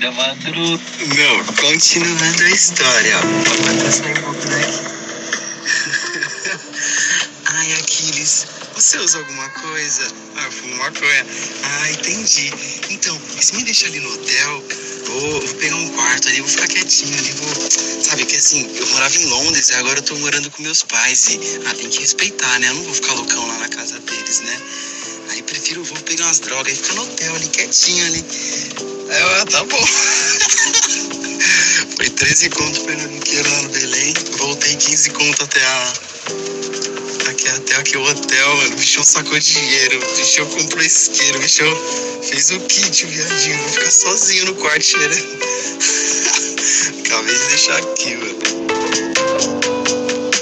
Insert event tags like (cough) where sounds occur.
da madruga. Não, continuando a história. Vou um pouco daqui. (laughs) Ai, Aquiles, você usa alguma coisa? Ah, eu fumo maconha. Ah, entendi. Então, se me deixar ali no hotel, vou, vou pegar um quarto ali, vou ficar quietinho ali, vou. Sabe que assim, eu morava em Londres e agora eu tô morando com meus pais e. Ah, tem que respeitar, né? Eu não vou ficar loucão lá na casa deles, né? Aí prefiro, vou pegar umas drogas e ficar no hotel ali, quietinho ali. Eu, ah, tá bom. (laughs) Foi 13 conto pelo biqueiro lá no Belém. Voltei 15 conto até a. Aqui, até aqui o hotel, mano. O bichão sacou dinheiro. O bichão comprou isqueiro. O bichão fez o kit, o viadinho. Vou ficar sozinho no quarto cheirando. (laughs) Acabei de deixar aqui, mano.